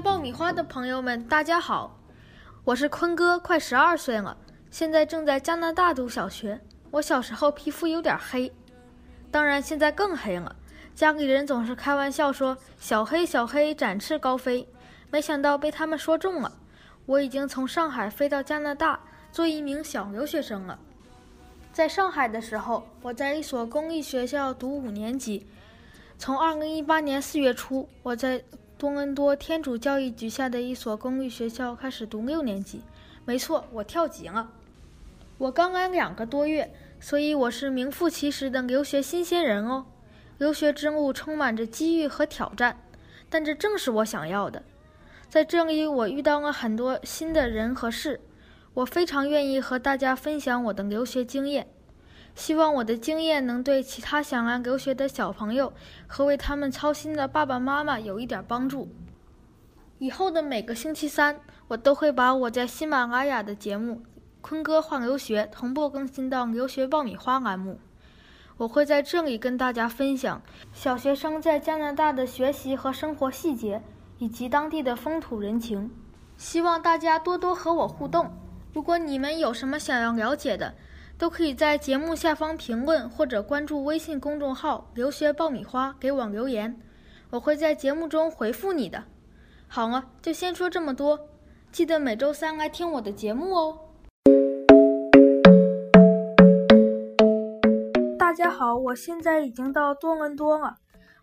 爆米花的朋友们，大家好，我是坤哥，快十二岁了，现在正在加拿大读小学。我小时候皮肤有点黑，当然现在更黑了。家里人总是开玩笑说“小黑小黑展翅高飞”，没想到被他们说中了。我已经从上海飞到加拿大，做一名小留学生了。在上海的时候，我在一所公立学校读五年级。从二零一八年四月初，我在多伦多天主教育局下的一所公立学校开始读六年级。没错，我跳级了。我刚来两个多月，所以我是名副其实的留学新鲜人哦。留学之路充满着机遇和挑战，但这正是我想要的。在这里，我遇到了很多新的人和事，我非常愿意和大家分享我的留学经验。希望我的经验能对其他想来留学的小朋友和为他们操心的爸爸妈妈有一点帮助。以后的每个星期三，我都会把我在喜马拉雅的节目。坤哥换留学同步更新到留学爆米花栏目，我会在这里跟大家分享小学生在加拿大的学习和生活细节，以及当地的风土人情。希望大家多多和我互动。如果你们有什么想要了解的，都可以在节目下方评论或者关注微信公众号“留学爆米花”给我留言，我会在节目中回复你的。好了，就先说这么多，记得每周三来听我的节目哦。大家好，我现在已经到多伦多了。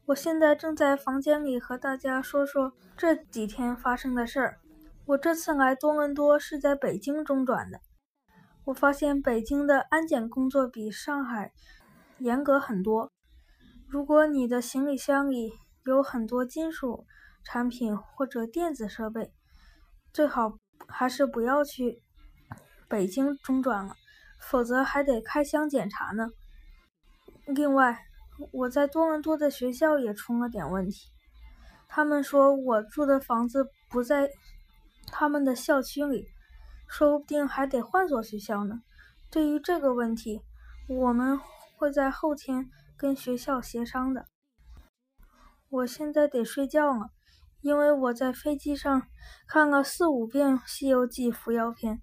我现在正在房间里和大家说说这几天发生的事儿。我这次来多伦多是在北京中转的。我发现北京的安检工作比上海严格很多。如果你的行李箱里有很多金属产品或者电子设备，最好还是不要去北京中转了，否则还得开箱检查呢。另外，我在多伦多的学校也出了点问题。他们说我住的房子不在他们的校区里，说不定还得换所学校呢。对于这个问题，我们会在后天跟学校协商的。我现在得睡觉了，因为我在飞机上看了四五遍《西游记》伏妖篇。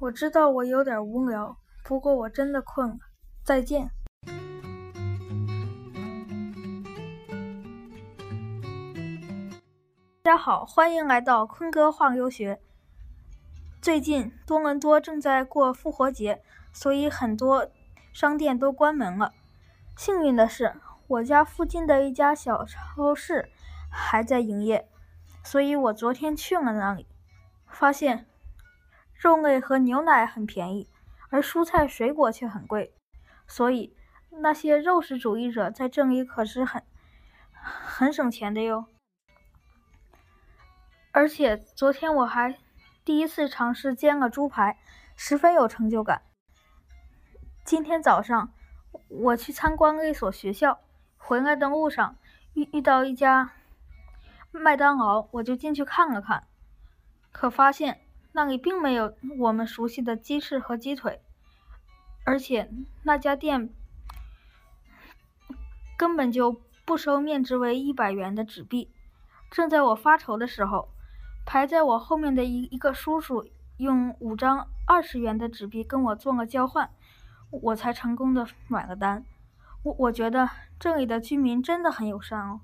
我知道我有点无聊，不过我真的困了。再见，大家好，欢迎来到坤哥话留学。最近多伦多正在过复活节，所以很多商店都关门了。幸运的是，我家附近的一家小超市还在营业，所以我昨天去了那里，发现肉类和牛奶很便宜，而蔬菜水果却很贵。所以，那些肉食主义者在这里可是很很省钱的哟。而且昨天我还第一次尝试煎了猪排，十分有成就感。今天早上我去参观了一所学校，回来的路上遇遇到一家麦当劳，我就进去看了看，可发现那里并没有我们熟悉的鸡翅和鸡腿。而且那家店根本就不收面值为一百元的纸币。正在我发愁的时候，排在我后面的一一个叔叔用五张二十元的纸币跟我做了交换，我才成功的买了单。我我觉得这里的居民真的很友善哦。